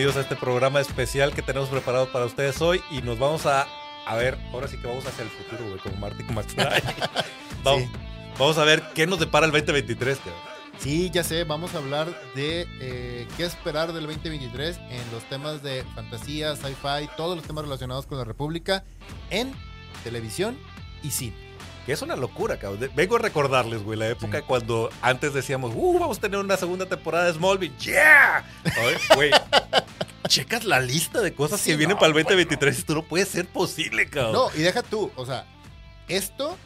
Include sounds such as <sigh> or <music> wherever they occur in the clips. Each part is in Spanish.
bienvenidos a este programa especial que tenemos preparado para ustedes hoy y nos vamos a, a ver, ahora sí que vamos hacia el futuro, güey, como Marty McFly. <laughs> vamos, Sí. vamos a ver qué nos depara el 2023, cabrón. Sí, ya sé, vamos a hablar de eh, qué esperar del 2023 en los temas de fantasía, sci-fi, todos los temas relacionados con la República en televisión y cine. Que es una locura, cabrón. Vengo a recordarles, güey, la época Sí. cuando antes decíamos, uh, vamos a tener una segunda temporada de Smallville. ¡Yeah! Oye, Güey, <laughs> checas la lista de cosas Sí, que vienen no, para el 2023 y esto no puede ser posible, cabrón. No, y deja tú, o sea, esto,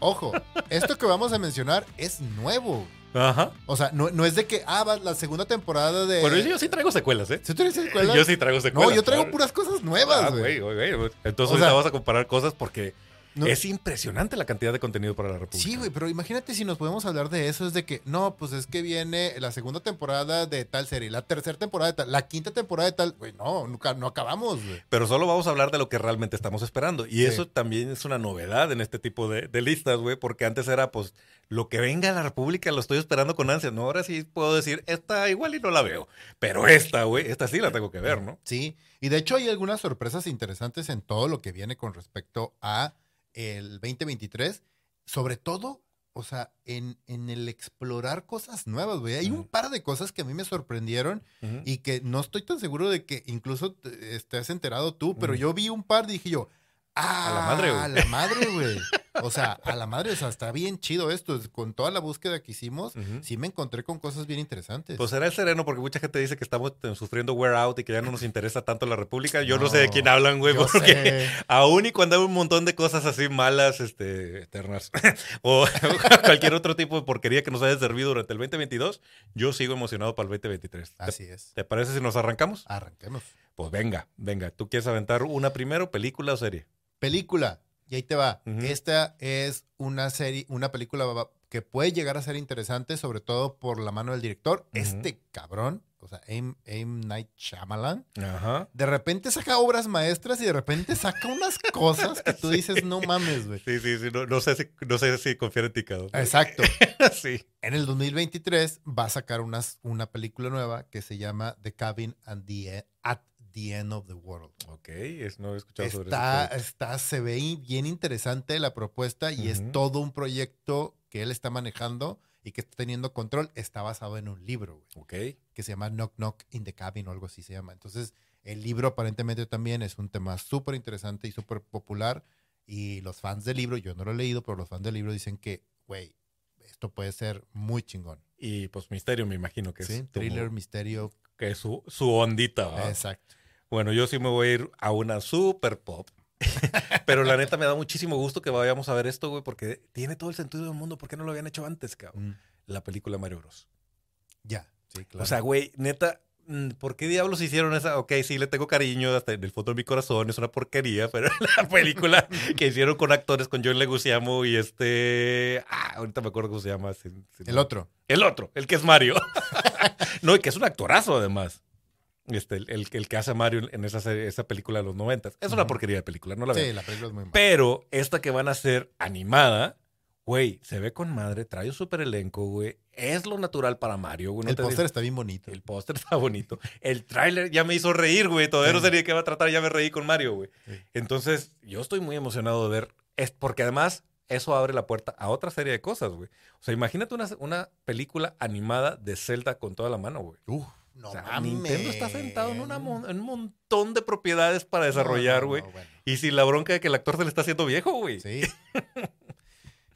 ojo, esto que vamos a mencionar es nuevo. Ajá. O sea, no, no es de que, ah, va la segunda temporada de... Bueno, yo sí traigo secuelas, ¿eh? ¿Sí tú eres secuela? Yo sí traigo secuelas. No, yo traigo puras cosas Ah, nuevas, güey, güey. Entonces O ahorita sea, vamos a comparar cosas porque No- es impresionante la cantidad de contenido para la República. Sí, güey, pero imagínate si nos podemos hablar de eso, es de que, no, pues es que viene la segunda temporada de tal serie, la tercera temporada de tal, la quinta temporada de tal, güey, no, nunca, no acabamos, güey. Pero solo vamos a hablar de lo que realmente estamos esperando. Y Sí. eso también es una novedad en este tipo de, de listas, güey, porque antes era, pues, lo que venga a la República lo estoy esperando con ansia. No, ahora sí puedo decir, esta igual y no la veo. Pero esta, güey, esta sí la tengo que ver, ¿no? Sí, y de hecho hay algunas sorpresas interesantes en todo lo que viene con respecto a el 2023, sobre todo, o sea, en, en el explorar cosas nuevas, güey. Hay un par de cosas que a mí me sorprendieron y que no estoy tan seguro de que incluso estés enterado tú, pero yo vi un par y dije yo, ah, A la madre, güey". A la madre, güey. <laughs> O sea, a la madre, o sea, está bien chido esto. Con toda la búsqueda que hicimos, sí me encontré con cosas bien interesantes. Pues será el sereno, porque mucha gente dice que estamos eh, sufriendo wear out y que ya no nos interesa tanto la República. Yo no, sé de quién hablan, güey, porque sé. aún y cuando hay un montón de cosas así malas, este, eternas, <laughs> o <laughs> cualquier otro tipo de porquería que nos haya servido durante el 2022, yo sigo emocionado para el 2023. ¿Te- Así es. ¿Te parece si nos arrancamos? Arranquemos. Pues venga, venga. ¿Tú quieres aventar una primero, película o serie? Película. Y ahí te va. Esta es una serie, una película que puede llegar a ser interesante, sobre todo por la mano del director. Este cabrón, o sea, Aim, Aim Night Shyamalan, de repente saca obras maestras y de repente saca unas cosas que tú <laughs> dices, no mames, güey. Sí, sí, sí. No, no sé, si, no sé si confiar en ti, cabrón. Exacto. <laughs> sí. En el 2023 va a sacar unas, una película nueva que se llama The Cabin at the, E- at the End of the World. Ok, es, no he escuchado sobre eso. está, se ve bien interesante la propuesta y es todo un proyecto que él está manejando y que está teniendo control. Está basado en un libro, güey, Ok. que se llama Knock Knock in the Cabin o algo así se llama. Entonces, el libro aparentemente también es un tema súper interesante y súper popular. Y los fans del libro, yo no lo he leído, pero los fans del libro dicen que, güey, esto puede ser muy chingón. Y pues misterio, me imagino que Sí, es. como- thriller, misterio. que es su, su ondita. ¿va? Exacto. Bueno, yo sí me voy a ir a una super pop. <laughs> Pero la neta me da muchísimo gusto que vayamos a ver esto, güey, porque tiene todo el sentido del mundo. ¿Por qué no lo habían hecho antes, cabrón? Mm, La película Mario Bros. Ya, sí, claro. O sea, güey, neta, mm, ¿por qué diablos hicieron esa? Ok, sí, le tengo cariño hasta en el fondo de mi corazón, es una porquería, pero <laughs> la película <laughs> que hicieron con actores, con John Leguizamo y este... Ah, ahorita me acuerdo cómo se llama. si- si el no- otro. El otro, el que es Mario. no, y que es un actorazo además. Este, el, el- el que hace a Mario en esa, serie- esa película de los noventas. Es una porquería de película, no la veo. Sí, la película es muy mala. Pero esta que van a hacer animada, güey, se ve con madre, trae un super elenco, güey. Es lo natural para Mario, güey. no el te póster está bien bonito. El póster está bonito. El tráiler ya me hizo reír, güey. Todavía no Sí. sé ni de qué va a tratar, ya me reí con Mario, güey. Sí. Entonces, yo estoy muy emocionado de ver, es porque además eso abre la puerta a otra serie de cosas, güey. O sea, imagínate una, una película animada de Zelda con toda la mano, güey. Uf, no o sea, mames. Nintendo está sentado en, una mon- en un montón de propiedades para desarrollar, no, güey. no, bueno. Y sin la bronca de que el actor se le está haciendo viejo, güey. Sí.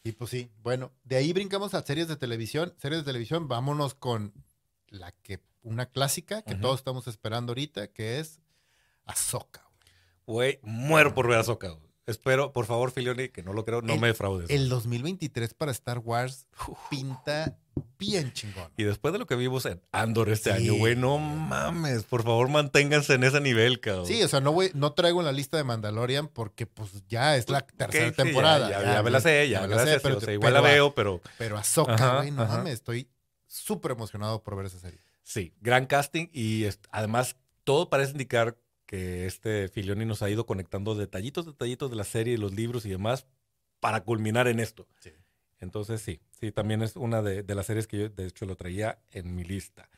y pues sí, bueno, de ahí brincamos a series de televisión. Series de televisión, vámonos con la que, una clásica que todos estamos esperando ahorita, que es Ahsoka. Güey, güey. muero por ver a Soca. Espero, por favor, Filioni, que no lo creo, no El- me defraudes. El 2023 para Star Wars pinta bien chingón. Y después de lo que vimos en Andor este Sí. año, güey, no mames, por favor manténganse en ese nivel, cabrón. Sí, o sea, no, voy, no traigo en la lista de Mandalorian porque pues ya es la tercera temporada. Ya, ya- ya me la sé, ya, me la sé, pero o sea, igual la pero veo, pero Pero Ahsoka, güey, no ajá. mames, estoy súper emocionado por ver esa serie. sí, gran casting y además todo parece indicar que este Filioni nos ha ido conectando detallitos, detallitos de la serie los libros y demás para culminar en esto. Sí. Entonces sí, sí, también es una de, de las series que yo de hecho lo traía en mi lista.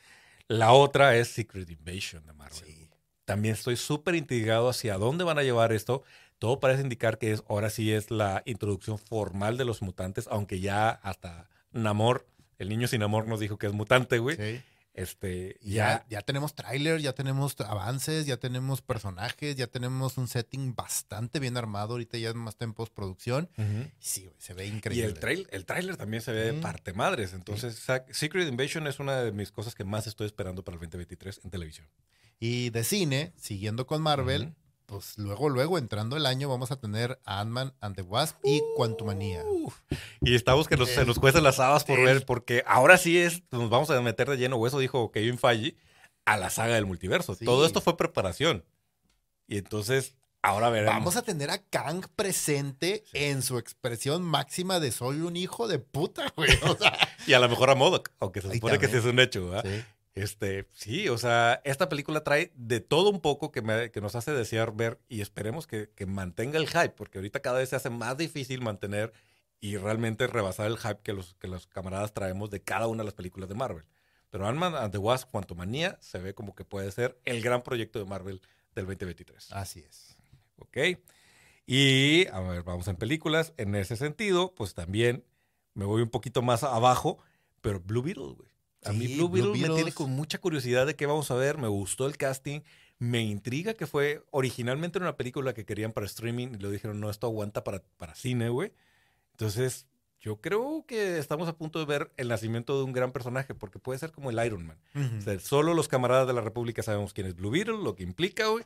La otra es Secret Invasion de Marvel. Sí. también estoy súper intrigado hacia dónde van a llevar esto. Todo parece indicar que es, ahora sí es la introducción formal de los mutantes, aunque ya hasta Namor, el niño sin amor nos dijo que es mutante, güey. Sí. Este, Y ya, Ya, ya tenemos tráiler, ya tenemos avances, ya tenemos personajes, ya tenemos un setting bastante bien armado. Ahorita ya más en postproducción. Ujú. Sí, se ve Y increíble. el, trail, el tráiler también se ve parte madres. Entonces, Secret Invasion es una de mis cosas que más estoy esperando para el 2023 en televisión. Y de cine, siguiendo con Marvel. Pues luego, luego, entrando el año, vamos a tener a Ant-Man and the Wasp y Quantumania. Y estamos que nos- se nos cuecen las habas por el- ver, porque ahora sí es, nos vamos a meter de lleno, o eso dijo Kevin Feige, a la saga del multiverso. Sí. Todo esto fue preparación. Y entonces, ahora veremos. Vamos a tener a Kang presente Sí. en su expresión máxima de soy un hijo de puta, güey. O sea, <laughs> Y a lo mejor a Modoc, aunque se supone que sí es un hecho, ¿verdad? sí. Este, sí, o sea, esta película trae de todo un poco que, me- que nos hace desear ver y esperemos que, que mantenga el hype, porque ahorita cada vez se hace más difícil mantener y realmente rebasar el hype que los, que los camaradas traemos de cada una de las películas de Marvel. Pero Ant-Man and the Wasp, Quantumania, se ve como que puede ser el gran proyecto de Marvel del 2023. Así es. ¿Ok? Y, a ver, vamos en películas. En ese sentido, pues también me voy un poquito más abajo, pero Blue Beetle, güey. A mí Sí, Blue Blue Beetle me tiene con mucha curiosidad de qué vamos a ver. Me gustó el casting. Me intriga que fue originalmente una película que querían para streaming y lo dijeron, no, esto aguanta para, para cine, güey. Entonces, yo creo que estamos a punto de ver el nacimiento de un gran personaje, porque puede ser como el Iron Man. O sea, solo los camaradas de la República sabemos quién es Blue Beetle, lo que implica, güey.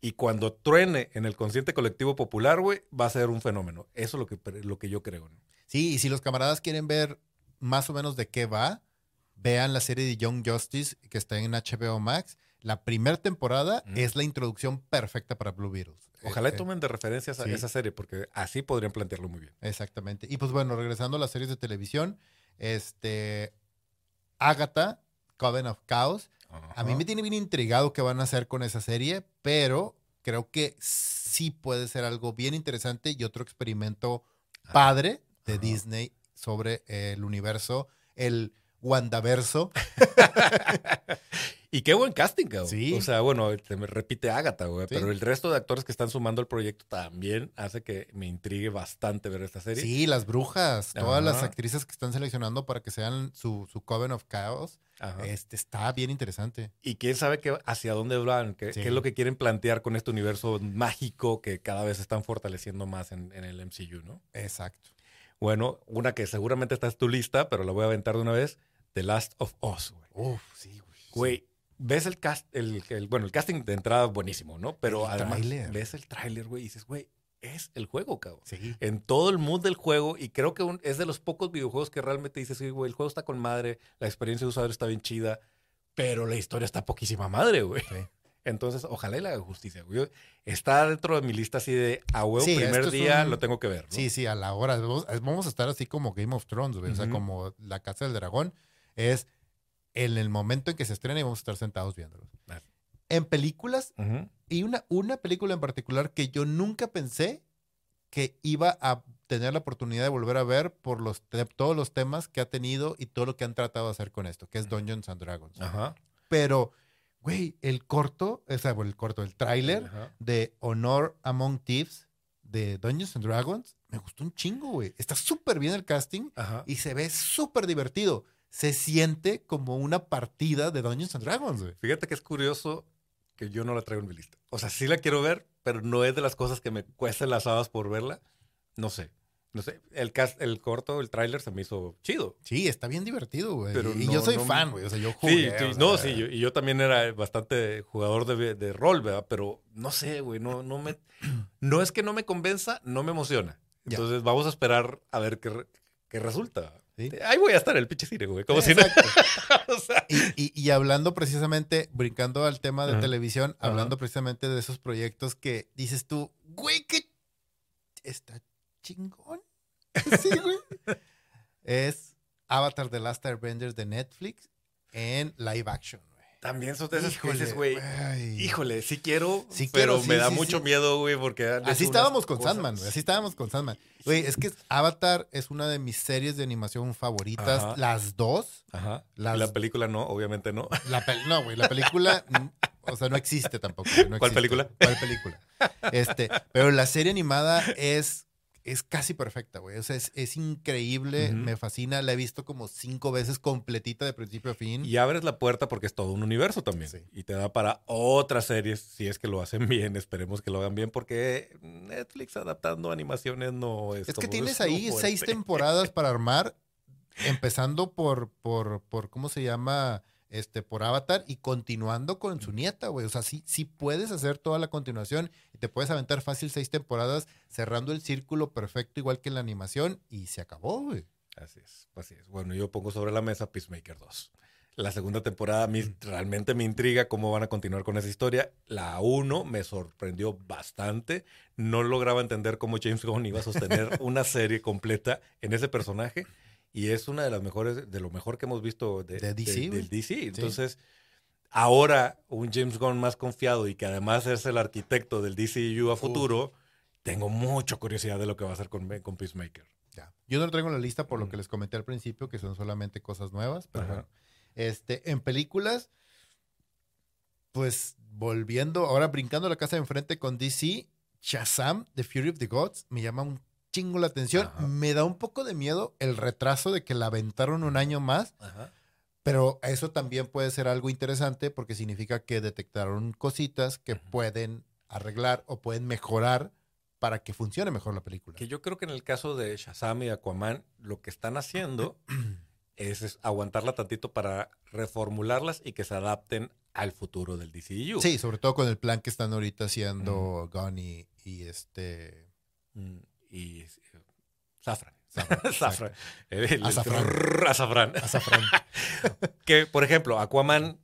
Y cuando truene en el consciente colectivo popular, güey, va a ser un fenómeno. Eso es lo que, lo que yo creo. ¿no? Sí, y si los camaradas quieren ver más o menos de qué va, vean la serie de Young Justice que está en HBO Max. La primera temporada Mm. es la introducción perfecta para Blue Beetles. Ojalá Eh, eh, tomen de referencia esa, serie, porque así podrían plantearlo muy bien. Exactamente. Y pues bueno, regresando a las series de televisión, este Agatha, Coven of Chaos. A mí me tiene bien intrigado qué van a hacer con esa serie, pero creo que sí puede ser algo bien interesante y otro experimento padre de. Disney sobre el universo, el Wandaverso. <laughs> Y qué buen casting, cabrón. Sí. O sea, bueno, se me repite Agatha, güey. Sí. Pero el resto de actores que están sumando al proyecto también hace que me intrigue bastante ver esta serie. Sí, las brujas, todas las actrices que están seleccionando para que sean su, su Coven of Chaos. Ajá. Este está bien interesante. Y quién sabe qué, hacia dónde van, qué, Sí. qué es lo que quieren plantear con este universo mágico que cada vez están fortaleciendo más en, en el MCU, ¿no? Exacto. Bueno, una que seguramente está en tu lista, pero la voy a aventar de una vez, The Last of Us, güey. Uf, sí, güey. Güey, ves el cast, el, el- bueno, el casting de entrada buenísimo, ¿no? Pero El además ves el tráiler, güey, y dices, güey, es el juego, cabrón. Sí. En todo el mood del juego, y creo que un- es de los pocos videojuegos que realmente dices, güey, el juego está con madre, la experiencia de usuario está bien chida, pero la historia está poquísima madre, güey. Sí. <laughs> Entonces, ojalá y la haga justicia, güey. Está dentro de mi lista así de a huevo, Sí, primer día un- lo tengo que ver. ¿no? Sí, sí, a la hora. Vamos, a estar así como Game of Thrones, güey. O sea, como La Casa del Dragón. Es en el momento en que se estrena y vamos a estar sentados viéndolo. Ah. En películas, y una, una película en particular que yo nunca pensé que iba a tener la oportunidad de volver a ver por los todos los temas que ha tenido y todo lo que han tratado de hacer con esto, que es Dungeons and Dragons. Ajá. Pero, güey, el corto, o sea, el corto, el tráiler de Honor Among Thieves de Dungeons and Dragons, me gustó un chingo, güey. Está súper bien el casting Ajá. y se ve súper divertido. Se siente como una partida de Dungeons and Dragons, güey. Fíjate que es curioso que yo no la traigo en mi lista. O sea, sí la quiero ver, pero no es de las cosas que me cuesten las habas por verla. No sé. No sé. El, cast, el corto, el tráiler se me hizo chido. Sí, está bien divertido, güey. Pero y no- yo soy no- fan, güey. O sea, yo jugué. sí, o sea, no, sí, yo, y yo también era bastante jugador de, de rol, ¿verdad? Pero no sé, güey, no, no me, no es que no me convenza, no me emociona. Ya. Entonces vamos a esperar a ver qué, qué resulta. Sí. Ahí voy a estar en el pinche cine, güey, como si no. Exacto. <laughs> o sea, Y, y- y hablando precisamente, brincando al tema de televisión, hablando precisamente de esos proyectos que dices tú, güey, que está chingón. <laughs> Sí, güey. es Avatar The Last Airbender de Netflix en live action, güey. también son de esas cosas, güey. ay. Híjole, sí quiero, Sí pero quiero, sí, me da mucho miedo, güey, porque... Así estábamos con cosas- Sandman, güey. Así estábamos con Sandman. Güey, es que Avatar es una de mis series de animación favoritas. Ajá. Las dos. Ajá. Las- La película no, obviamente no. La pel- no, güey, la película <laughs> O sea, no existe tampoco. no ¿Cuál existe. película? ¿Cuál película? Este, pero la serie animada es, es casi perfecta, güey. O sea, es, es increíble, me fascina. La he visto como cinco veces completita de principio a fin. Y abres la puerta porque es todo un universo también. Sí. Y te da para otras series, si es que lo hacen bien. Esperemos que lo hagan bien, porque Netflix adaptando animaciones no es. Es que tienes ahí seis temporadas <laughs> para armar, empezando por, por, por, ¿cómo se llama? Este, por Avatar y continuando con su nieta, güey. O sea, sí, sí puedes hacer toda la continuación y te puedes aventar fácil seis temporadas cerrando el círculo perfecto, igual que en la animación, y se acabó, güey. Así es, así es. Bueno, yo pongo sobre la mesa Peacemaker 2. La segunda temporada mí realmente me intriga cómo van a continuar con esa historia. La 1 me sorprendió bastante. No lograba entender cómo James Gunn iba a sostener <laughs> una serie completa en ese personaje. Y es una de las mejores, de lo mejor que hemos visto de, De DC, del DC. Entonces, ahora un James Gunn más confiado y que además es el arquitecto del DCU a futuro, tengo mucha curiosidad de lo que va a hacer con, con Peacemaker. Ya. Yo no lo traigo en la lista por lo Mm. que les comenté al principio, que son solamente cosas nuevas, pero Ajá. bueno. Este, en películas, pues volviendo, ahora brincando la casa de enfrente con DC, Shazam, The Fury of the Gods, me llama un chingo la atención. Ajá. Me da un poco de miedo el retraso de que la aventaron un año más, Ajá. pero eso también puede ser algo interesante porque significa que detectaron cositas que pueden arreglar o pueden mejorar para que funcione mejor la película. Que yo creo que en el caso de Shazam y Aquaman, lo que están haciendo <clears throat> es, es aguantarla tantito para reformularlas y que se adapten al futuro del DCU. Sí, sobre todo con el plan que están ahorita haciendo Gunn y, y este. Mm, Y Safran. Safran, Safran. El- el- Azafrán. <laughs> Azafrán. Azafrán. <laughs> Que, por ejemplo, Aquaman,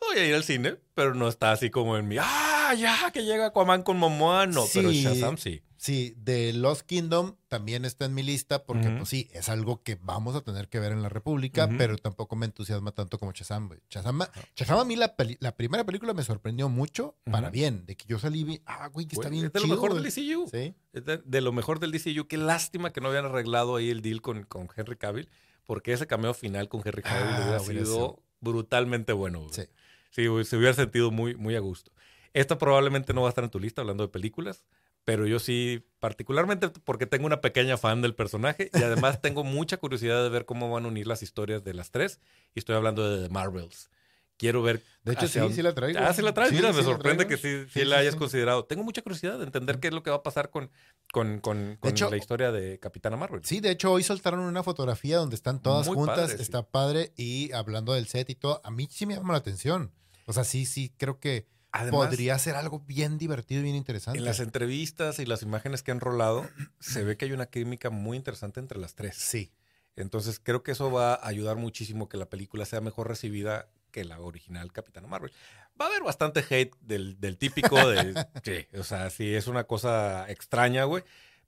voy a ir al cine, pero no está así como en mi, ah, ya, que llega Aquaman con Momoa. No, pero. Shazam sí. Sí, de Lost Kingdom también está en mi lista porque, pues sí, es algo que vamos a tener que ver en la República, pero tampoco me entusiasma tanto como Shazam. Shazam, Shazam a mí la, la primera película me sorprendió mucho para bien, de que yo salí, vi, ah, güey, que está bien es de lo mejor del DCU. Sí, Es de, de lo mejor del DCU. Qué lástima que no habían arreglado ahí el deal con, con Henry Cavill, porque ese cameo final con Henry Cavill Ah, hubiera sido. brutalmente bueno. güey. sí. Sí, güey, se hubiera sentido muy, muy a gusto. Esta probablemente no va a estar en tu lista hablando de películas, pero yo sí, particularmente porque tengo una pequeña fan del personaje y además tengo <laughs> mucha curiosidad de ver cómo van a unir las historias de las tres. Y estoy hablando de The Marvels. Quiero ver. De hecho, hacia sí, sí la traigo. Ah, sí la traes. Sí, Mira, sí me sorprende que sí, sí la hayas considerado. Tengo mucha curiosidad de entender qué es lo que va a pasar con, con, con, con hecho- la historia de Capitana Marvel. Sí, de hecho, hoy soltaron una fotografía donde están todas Muy juntas. padre, está padre. Y hablando del set y todo, a mí sí me llama la atención. O sea, sí, sí, creo que Además, podría ser algo bien divertido y bien interesante. en las entrevistas y las imágenes que han rolado, <clears throat> se ve que hay una química muy interesante entre las tres. Sí. Entonces creo que eso va a ayudar muchísimo que la película sea mejor recibida que la original Capitana Marvel. Va a haber bastante hate del, del típico de... <laughs> sí, o sea, sí, es una cosa extraña, güey.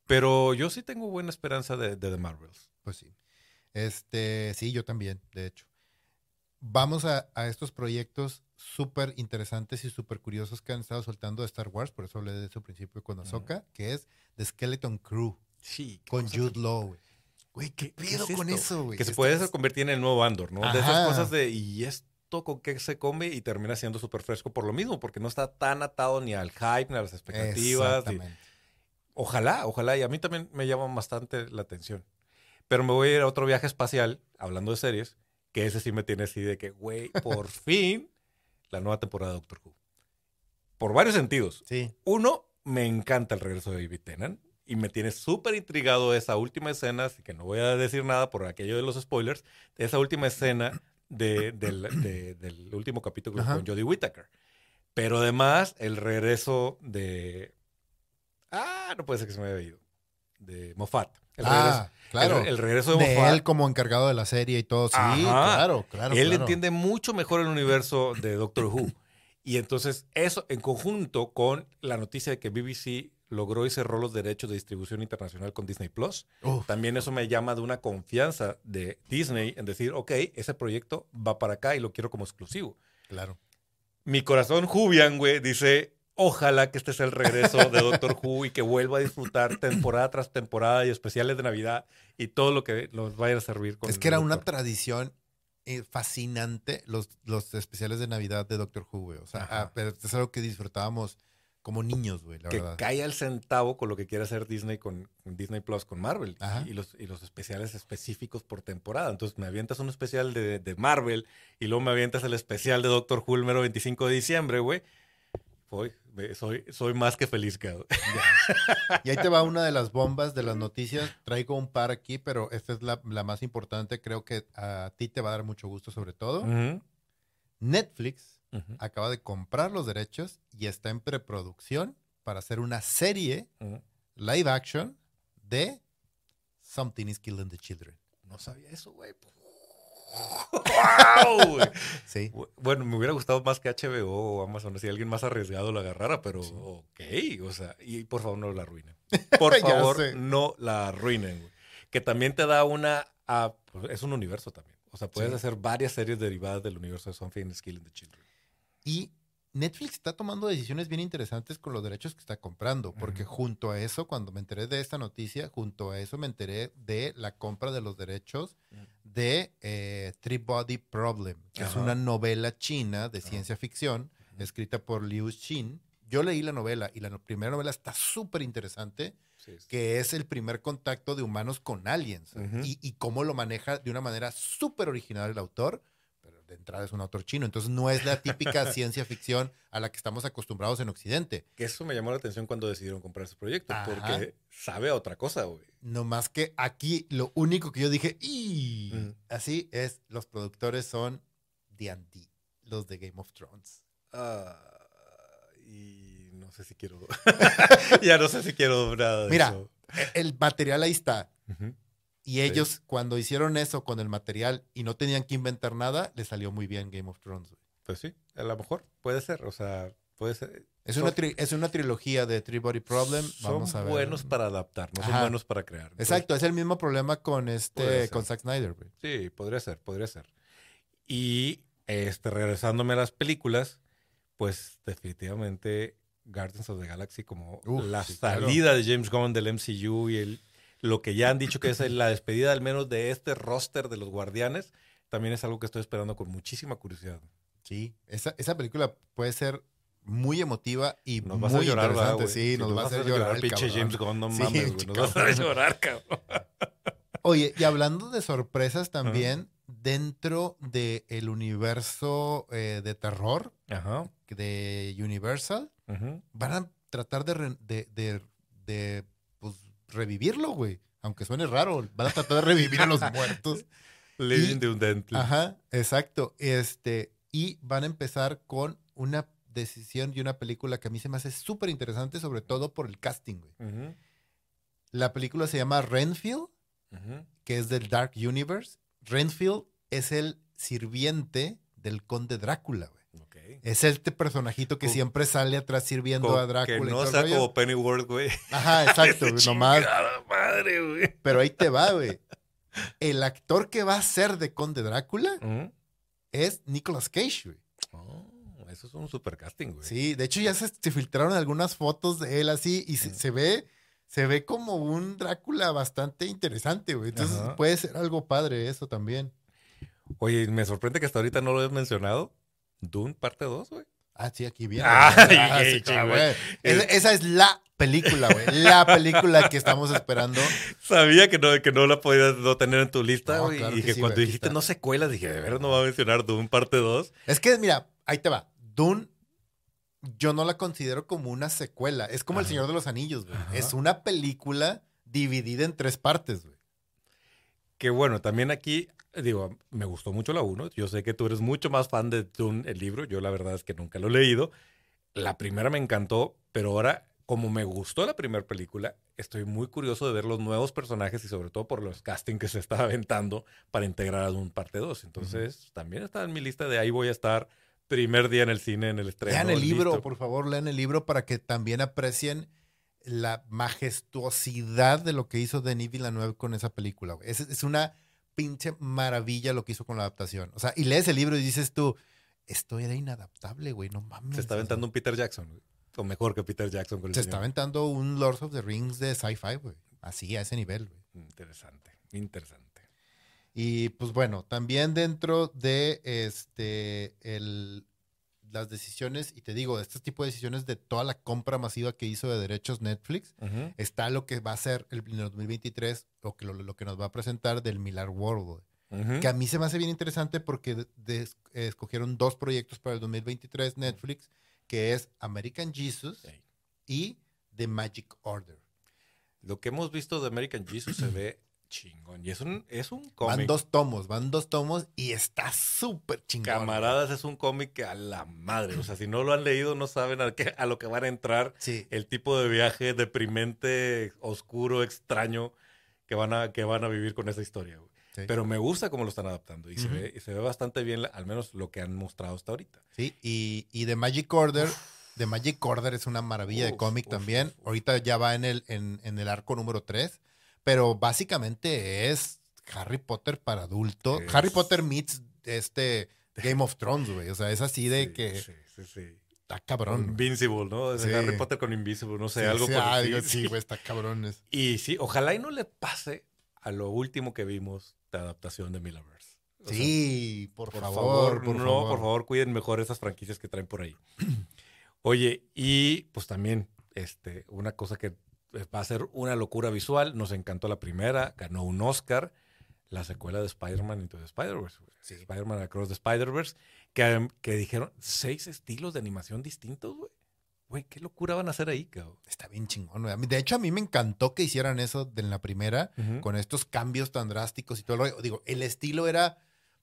Pero yo sí tengo buena esperanza de, de The Marvels. Pues sí. Este, sí, yo también, de hecho. Vamos a, a estos proyectos súper interesantes y súper curiosos que han estado soltando de Star Wars, por eso hablé de su principio con Ahsoka, que es The Skeleton Crew, Sí. con Jude Law, güey. ¿qué ¿Qué pedo es con eso, güey? Que se puede es- convertir en el nuevo Andor, ¿no? De esas cosas de, ¿y esto con qué se come? Y termina siendo súper fresco por lo mismo, porque no está tan atado ni al hype, ni a las expectativas. y- Exactamente. Ojalá, ojalá. Y a mí también me llama bastante la atención. Pero me voy a ir a otro viaje espacial, hablando de series, que ese sí me tiene así de que, güey, por <laughs> fin, la nueva temporada de Doctor Who. Por varios sentidos. Sí. Uno, me encanta el regreso de David Tennant y me tiene súper intrigado esa última escena, así que no voy a decir nada por aquello de los spoilers, de esa última escena de- del, de- del último capítulo Ajá. con Jodie Whittaker. Pero además, el regreso de... Ah, no puede ser que se me haya ido. De Moffat. El ah, regreso, claro. el- el regreso de, de Moffat. él como encargado de la serie y todo. Sí, Ajá. claro, claro. Él claro. entiende mucho mejor el universo de Doctor Who. Y entonces eso en conjunto con la noticia de que BBC logró y cerró los derechos de distribución internacional con Disney Plus, Uf, también eso me llama de una confianza de Disney en decir, ok, ese proyecto va para acá y lo quiero como exclusivo. claro. Mi corazón Jubian, güey, dice, ojalá que este sea el regreso de Doctor Who y que vuelva a disfrutar temporada tras temporada y especiales de Navidad y todo lo que nos vaya a servir con Es que era una Doctor. tradición eh, fascinante los, los especiales de Navidad de Doctor Who, güey. O sea, Ajá. ah, pero es algo que disfrutábamos como niños, güey, la que verdad. cae al centavo con lo que quiere hacer Disney con, con Disney Plus, con Marvel. Ajá. Y los, y los especiales específicos por temporada. Entonces me avientas un especial de, de Marvel y luego me avientas el especial de Doctor Who el mero 25 de diciembre, güey. Soy, soy más que feliz, cabrón. Y ahí te va una de las bombas de las noticias. Traigo un par aquí, pero esta es la, la más importante. Creo que a ti te va a dar mucho gusto, sobre todo. Netflix acaba de comprar los derechos y está en preproducción para hacer una serie live action de Something is Killing the Children. No sabía eso, güey. ¡Wow! <laughs> Sí. Bu- Bueno, me hubiera gustado más que HBO o Amazon, si alguien más arriesgado lo agarrara, pero Sí. ok, o sea, y por favor no la arruinen. <laughs> Por favor, no la arruinen, güey. Que también te da una, ah, pues, es un universo también. O sea, puedes Sí. hacer varias series derivadas del universo de Something is Killing the Children. Y Netflix está tomando decisiones bien interesantes con los derechos que está comprando, porque junto a eso, cuando me enteré de esta noticia, junto a eso me enteré de la compra de los derechos Mm. de eh, Three Body Problem, que es una novela china de ciencia ficción, escrita por Liu Xin. Yo leí la novela y la primera novela está súper interesante, Sí, sí. que es el primer contacto de humanos con aliens y, y cómo lo maneja de una manera súper original el autor, de entrada es un autor chino, entonces no es la típica <laughs> ciencia ficción a la que estamos acostumbrados en Occidente. Que eso me llamó la atención cuando decidieron comprar ese proyecto, Ajá. porque sabe a otra cosa, güey. No más que aquí lo único que yo dije, y así es, los productores son D&D, los de Game of Thrones. Y no sé si quiero. <laughs> ya no sé si quiero nada de Mira, eso. E- El material ahí está. Y ellos, cuando hicieron eso con el material y no tenían que inventar nada, les salió muy bien Game of Thrones. güey. Pues sí, a lo mejor puede ser, o sea, puede ser. Es Son- una, tri- es una trilogía de Three Body Problem. Son Vamos a ver. buenos para adaptar, no son buenos para crear. Entonces, Exacto, es el mismo problema con este, con Zack Snyder, güey. Sí, podría ser, podría ser. Y este, regresándome a las películas, pues definitivamente Guardians of the Galaxy como Uf, la sí, claro. salida de James Gunn del MCU y el, lo que ya han dicho que es la despedida al menos de este roster de los Guardianes, también es algo que estoy esperando con muchísima curiosidad. Sí, esa, esa película puede ser muy emotiva y Nos muy vas a llorar, ¿verdad, interesante. Sí, nos, va a hacer llorar, el pinche. James Gunn, no Sí, mames, güey. pinche Nos vas a hacer llorar, cabrón. Oye, y hablando de sorpresas también, dentro del universo eh, de terror de Universal, van a tratar de, de, de- de, revivirlo, güey. Aunque suene raro, van a tratar de revivir a los <laughs> muertos. Living the Undead. Ajá, exacto. Este, y van a empezar con una decisión y una película que a mí se me hace súper interesante, sobre todo por el casting, güey. La película se llama Renfield, que es del Dark Universe. Renfield es el sirviente del conde Drácula, güey. Es este personajito que Co- siempre sale atrás sirviendo Co- a Drácula. Que y no el sea rollo. como Pennyworth, güey. Ajá, <laughs> exacto, nomás. madre, güey. Pero ahí te va, güey. El actor que va a ser de conde Drácula es Nicolas Cage, güey. Oh, eso es un super casting, güey. Sí, de hecho ya se, se filtraron algunas fotos de él así y se, Mm. se ve se ve como un Drácula bastante interesante, güey. Entonces Ajá. puede ser algo padre eso también. Oye, me sorprende que hasta ahorita no lo hayas mencionado. Dune parte 2, güey. Ah, sí, aquí viene. Ah, sí, chingón. güey. Esa, esa es la película, güey. La película que estamos esperando. Sabía que no, que no la podías no tener en tu lista, No, claro y que que sí, cuando güey, dijiste no secuelas, dije, de veras no va a mencionar Dune parte 2. Es que, mira, ahí te va. Dune, yo no la considero como una secuela. Es como El. Señor de los Anillos, güey. Ajá. Es una película dividida en tres partes, güey. Que bueno, también aquí, digo, me gustó mucho la 1. Yo sé que tú eres mucho más fan de Dune, el libro. Yo la verdad es que nunca lo he leído. La primera me encantó, pero ahora, como me gustó la primera película, estoy muy curioso de ver los nuevos personajes y sobre todo por los castings que se está <laughs> aventando para integrar a Dune parte 2. Entonces, también está en mi lista de ahí voy a estar primer día en el cine, en el estreno. Lean el libro, listo. por favor, lean el libro para que también aprecien la majestuosidad de lo que hizo Denis Villeneuve con esa película. Es, es una pinche maravilla lo que hizo con la adaptación. O sea, y lees el libro y dices tú, esto era inadaptable, güey, no mames. Se está aventando un Peter Jackson, güey. o mejor que Peter Jackson con el Se señor. está aventando un Lords of the Rings de sci-fi, güey. Así, a ese nivel, güey. Interesante, interesante. Y pues bueno, también dentro de este el, las decisiones, y te digo, de este tipo de decisiones de toda la compra masiva que hizo de derechos Netflix, está lo que va a ser el, en el 2023, o que lo, lo que nos va a presentar del Millar World. Que a mí se me hace bien interesante porque de- de- escogieron dos proyectos para el 2023 Netflix, que es American Jesus y The Magic Order. Lo que hemos visto de American Jesus se ve chingón. Y es un, es un Van cómic. dos tomos, van dos tomos y está súper chingón. Camaradas, es un cómic que a la madre. O sea, si no lo han leído, no saben a, qué- a lo que van a entrar. Sí, El tipo de viaje deprimente, oscuro, extraño que van a, que van a vivir con esa historia. güey. sí. Pero me gusta cómo lo están adaptando. Y, se, ve, y se ve bastante bien, al menos lo que han mostrado hasta ahorita. Sí, y, y The Magic Order, The Magic Order es una maravilla de Uf, cómic uf, también. uf, uf. Ahorita ya va en el, en, en el arco número 3, pero básicamente es Harry Potter para adulto. Es- Harry Potter meets este <laughs> Game of Thrones, güey. O sea, es así de Sí, que Sí, sí, sí. está cabrón. Invincible, ¿no? Es Sí. Harry Potter con Invisible, no sé, Sí, algo sí, por ah, digo, sí, güey, <laughs> está cabrón. Y sí, ojalá y no le pase a lo último que vimos de adaptación de Millaverse. O sea, Sí, por, por favor, favor, por no, favor. por favor, cuiden mejor esas franquicias que traen por ahí. <clears throat> Oye, y pues también, este, una cosa que va a ser una locura visual, nos encantó la primera, ganó un Oscar, la secuela de Spider-Man Into the Spider-Verse. Sí. Spider-Man Across the Spider-Verse, que, que dijeron seis estilos de animación distintos, güey. Güey, qué locura van a hacer ahí, cabrón. Está bien chingón, güey. De hecho, a mí me encantó que hicieran eso en la primera. con estos cambios tan drásticos y todo rollo. Digo, el estilo era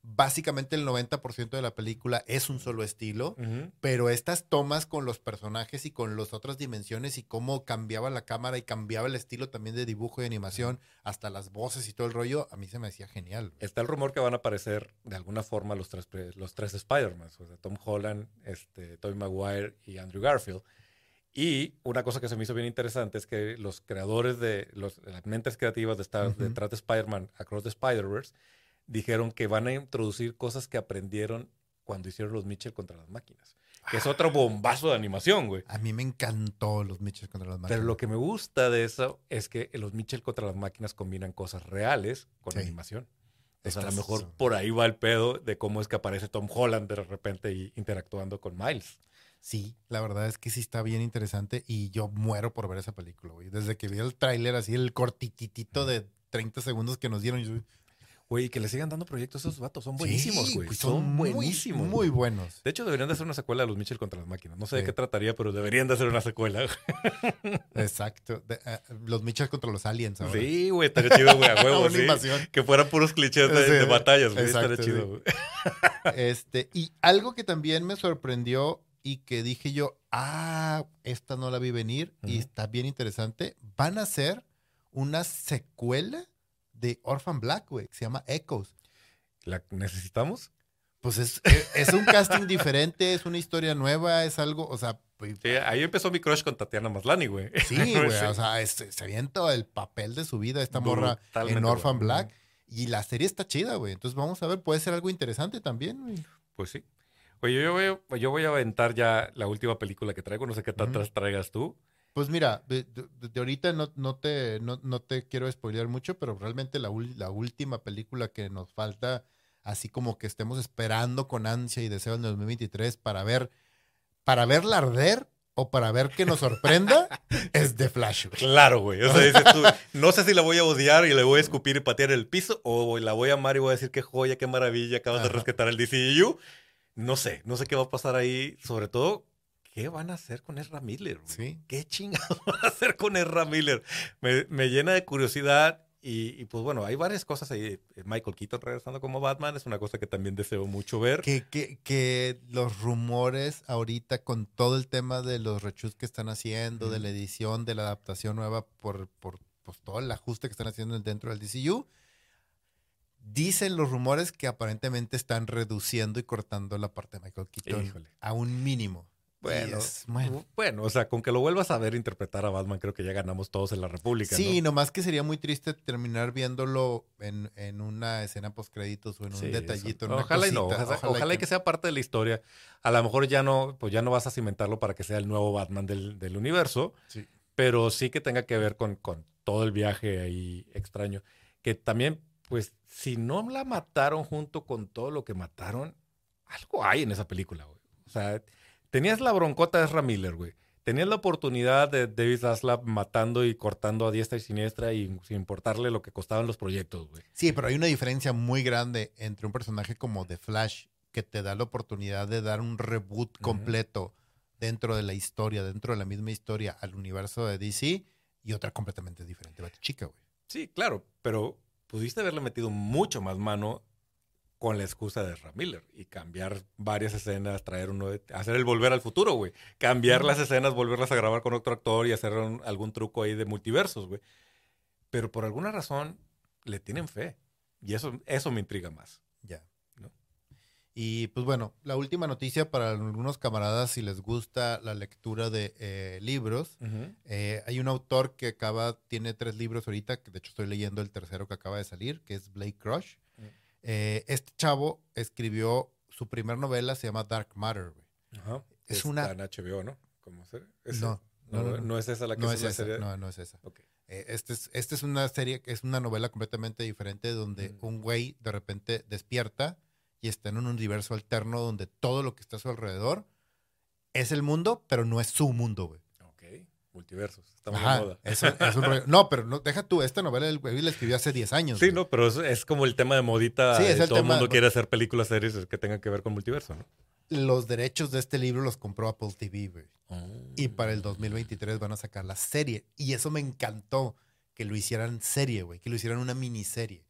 básicamente el 90% de la película es un solo estilo, pero estas tomas con los personajes y con las otras dimensiones y cómo cambiaba la cámara y cambiaba el estilo también de dibujo y animación, hasta las voces y todo el rollo, a mí se me hacía genial. Está el rumor que van a aparecer de alguna forma los tres, los tres Spider-Man, o sea, Tom Holland, este, Tobey Maguire y Andrew Garfield. Y una cosa que se me hizo bien interesante es que los creadores de los, las mentes creativas de estar Ujú. detrás de Spider-Man Across the Spider-Verse dijeron que van a introducir cosas que aprendieron cuando hicieron los Mitchell contra las máquinas. Que es otro bombazo de animación, güey. A mí me encantó los Mitchells contra las máquinas. Pero lo que me gusta de eso es que los Mitchell contra las máquinas combinan cosas reales con Sí. animación. O sea, a lo Estás- mejor por ahí va el pedo de cómo es que aparece Tom Holland de repente y interactuando con Miles. Sí, la verdad es que sí está bien interesante y yo muero por ver esa película, güey. Desde que vi el tráiler así, el cortititito de 30 segundos que nos dieron, yo Güey, y que le sigan dando proyectos a esos vatos. Son buenísimos, güey. son muy- buenísimos. Muy buenos. De hecho, deberían de hacer una secuela de los Mitchell contra las máquinas. No sé de qué trataría, pero deberían de hacer una secuela. <laughs> Exacto. De- eh, los Mitchells contra los aliens ahora. Sí, güey, estaría chido, güey, a <laughs> huevo, sí. Que fueran puros clichés de, batallas, güey. Estaría chido, güey. <laughs> Este, y algo que también me sorprendió y que dije yo, ah, esta no la vi venir y está bien interesante. Van a hacer una secuela de Orphan Black, güey, que se llama Echoes. ¿La necesitamos? Pues es, es- es un casting diferente, es una historia nueva, es algo, o sea, pues, Sí, ahí empezó mi crush con Tatiana Maslani, güey. sí, <laughs> güey, o sea, es- se avienta el papel de su vida esta morra Brutalmente en Orphan bueno. Black. Y la serie está chida, güey. Entonces vamos a ver, puede ser algo interesante también, güey. Pues sí. Oye, yo voy, yo voy a aventar ya la última película que traigo. No sé qué tantas traigas tú. Pues mira, de, de- de ahorita no, no, te, no, no te quiero spoilear mucho, pero realmente la, la última película que nos falta, así como que estemos esperando con ansia y deseo en el 2023 para ver, para verla arder o para ver que nos sorprenda, <laughs> es The Flash. güey. Claro, güey. O sea, <laughs> dices tú, no sé si la voy a odiar y le voy a escupir y patear el piso o la voy a amar y voy a decir qué joya, qué maravilla, acabas de rescatar el DCU. No sé, no sé qué va a pasar ahí. Sobre todo, ¿qué van a hacer con Ezra Miller? Sí. ¿Qué chingados <laughs> van a hacer con Ezra Miller? Me, me llena de curiosidad y, y, pues bueno, hay varias cosas ahí. Michael Keaton regresando como Batman es una cosa que también deseo mucho ver. Que, que, que los rumores ahorita con todo el tema de los rechus que están haciendo, de la edición, de la adaptación nueva por, por pues, todo el ajuste que están haciendo dentro del DCU, dicen los rumores que aparentemente están reduciendo y cortando la parte de Michael Keaton Híjole. a un mínimo. Bueno, es- bueno. bueno, o sea, con que lo vuelvas a ver interpretar a Batman, creo que ya ganamos todos en la República. Sí, ¿no? nomás que sería muy triste terminar viéndolo en, en una escena post créditos o en Sí, un detallito. una Ojalá y no, ojalá, ojalá y que sea parte de la historia. A lo mejor ya no, pues ya no vas a cimentarlo para que sea el nuevo Batman del, del universo, Sí. pero sí que tenga que ver con, con todo el viaje ahí extraño. Que también, pues si no la mataron junto con todo lo que mataron, algo hay en esa película, güey. O sea, tenías la broncota de Ezra Miller, güey. Tenías la oportunidad de David Zaslav matando y cortando a diestra y siniestra y sin importarle lo que costaban los proyectos, güey. Sí, pero hay una diferencia muy grande entre un personaje como The Flash, que te da la oportunidad de dar un reboot completo dentro de la historia, dentro de la misma historia al universo de DC, y otra completamente diferente, Chica, güey. Sí, claro, pero pudiste haberle metido mucho más mano con la excusa de Ramiller y cambiar varias escenas, traer uno, hacer el volver al futuro, güey. Cambiar las escenas, volverlas a grabar con otro actor y hacer algún truco ahí de multiversos, güey. Pero por alguna razón le tienen fe. Y eso, eso me intriga más. Ya. Y pues bueno, la última noticia para algunos camaradas, si les gusta la lectura de eh, libros, eh, hay un autor que acaba, tiene tres libros ahorita, que de hecho estoy leyendo el tercero que acaba de salir, que es Blake Crush. Eh, este chavo escribió su primera novela, se llama Dark Matter. Ajá. Es, una. en HBO, ¿no? ¿Cómo se... No, no, no, no, es esa la que no es, esa, No, no es esa. Okay. Eh, este es, este es una serie, es una novela completamente diferente donde mm. un güey de repente despierta y está en un universo alterno donde todo lo que está a su alrededor es el mundo, pero no es su mundo, güey multiversos. Estamos de moda. Es, un No, pero no, deja tú, esta novela el güey la escribió hace 10 años. Sí, no, pero es, como el tema de modita. Sí, todo el mundo quiere hacer películas, series que tengan que ver con multiverso, ¿no? Los derechos de este libro los compró Apple TV, güey. Oh. Y para el 2023 van a sacar la serie. Y eso me encantó, que lo hicieran serie, güey, que lo hicieran una miniserie.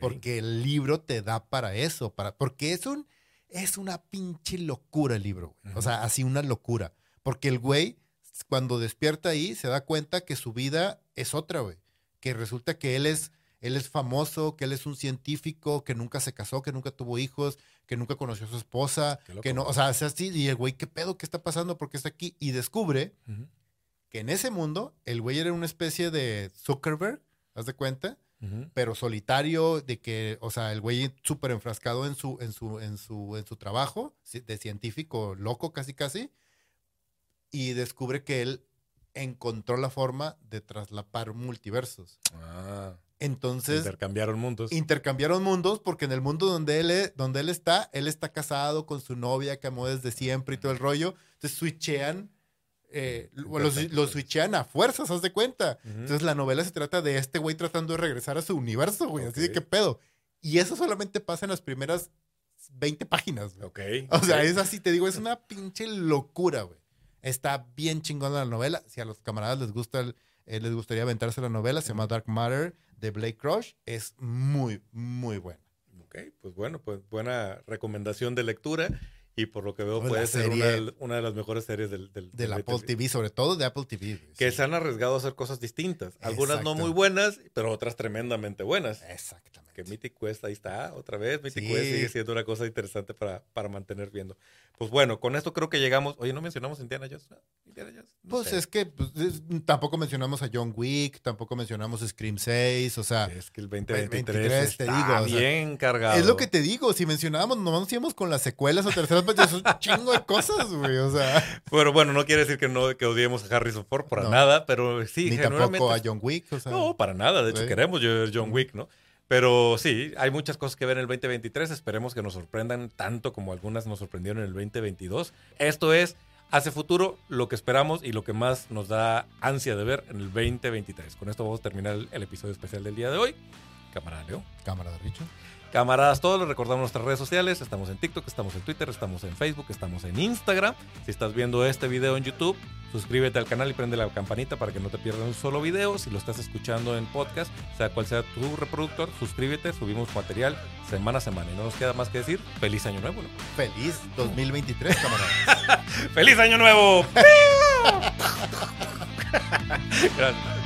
Porque el libro te da para eso, para, porque es un, es una pinche locura el libro, güey. O sea, así una locura. Porque el güey cuando despierta ahí, se da cuenta que su vida es otra, güey. Que resulta que él es, él es famoso, que él es un científico, que nunca se casó, que nunca tuvo hijos, que nunca conoció a su esposa, que no, o sea, es así, y el güey, ¿qué pedo? ¿Qué está pasando? ¿Por qué está aquí? Y descubre que en ese mundo, el güey era una especie de Zuckerberg, ¿haz de cuenta? Pero solitario, de que, o sea, el güey súper enfrascado en su, en su, en su, en su trabajo, de científico loco casi casi, y descubre que él encontró la forma de traslapar multiversos. Ah. Entonces. Intercambiaron mundos. Intercambiaron mundos porque en el mundo donde él, es, donde él está, él está casado con su novia que amó desde siempre y todo el rollo. Entonces switchean. Eh, los, switchean a fuerzas, haz de cuenta. Entonces la novela se trata de este güey tratando de regresar a su universo, güey. Así de qué pedo. Y eso solamente pasa en las primeras 20 páginas. Ok. O sea, es así, te digo, es una pinche locura, güey. Está bien chingona la novela. Si a los camaradas les gusta, eh, les gustaría aventarse la novela, se llama Dark Matter de Blake Crush. Es muy, muy buena. Ok, pues bueno, pues buena recomendación de lectura. Y por lo que veo, puede ser una, de las mejores series del, del, del Apple TV. sobre todo de Apple TV. Que se han arriesgado a hacer cosas distintas. Algunas no muy buenas, pero otras tremendamente buenas. Exactamente. Que Mythic Quest ahí está, otra vez. Mythic Quest sigue siendo una cosa interesante para, para mantener viendo. Pues bueno, con esto creo que llegamos. Oye, ¿no mencionamos Indiana Jones? Indiana Jones. pues es que pues, tampoco mencionamos a John Wick, tampoco mencionamos Scream 6, o sea. Es que el 2023, te digo, bien cargado. Es lo que te digo, si mencionábamos, no nos íbamos con las secuelas o terceras <laughs> partes, es un chingo de cosas, güey, o sea. Pero bueno, no quiere decir que no que odiemos a Harrison Ford para nada, pero sí. Ni tampoco a John Wick, o sea. No, para nada, de hecho queremos John Wick, ¿no? Pero sí, hay muchas cosas que ver en el 2023. Esperemos que nos sorprendan tanto como algunas nos sorprendieron en el 2022. Esto es Hace Futuro, lo que esperamos y lo que más nos da ansia de ver en el 2023. Con esto vamos a terminar el, episodio especial del día de hoy. Cámara Leo. Cámara de Richo. Camaradas, todos les recordamos nuestras redes sociales. Estamos en TikTok, estamos en Twitter, estamos en Facebook, estamos en Instagram. Si estás viendo este video en YouTube, suscríbete al canal y prende la campanita para que no te pierdas un solo video. Si lo estás escuchando en podcast, sea cual sea tu reproductor, suscríbete. Subimos material semana a semana. Y no nos queda más que decir, feliz año nuevo. Feliz 2023, camaradas. <laughs> ¡Feliz año nuevo! <laughs> Gracias.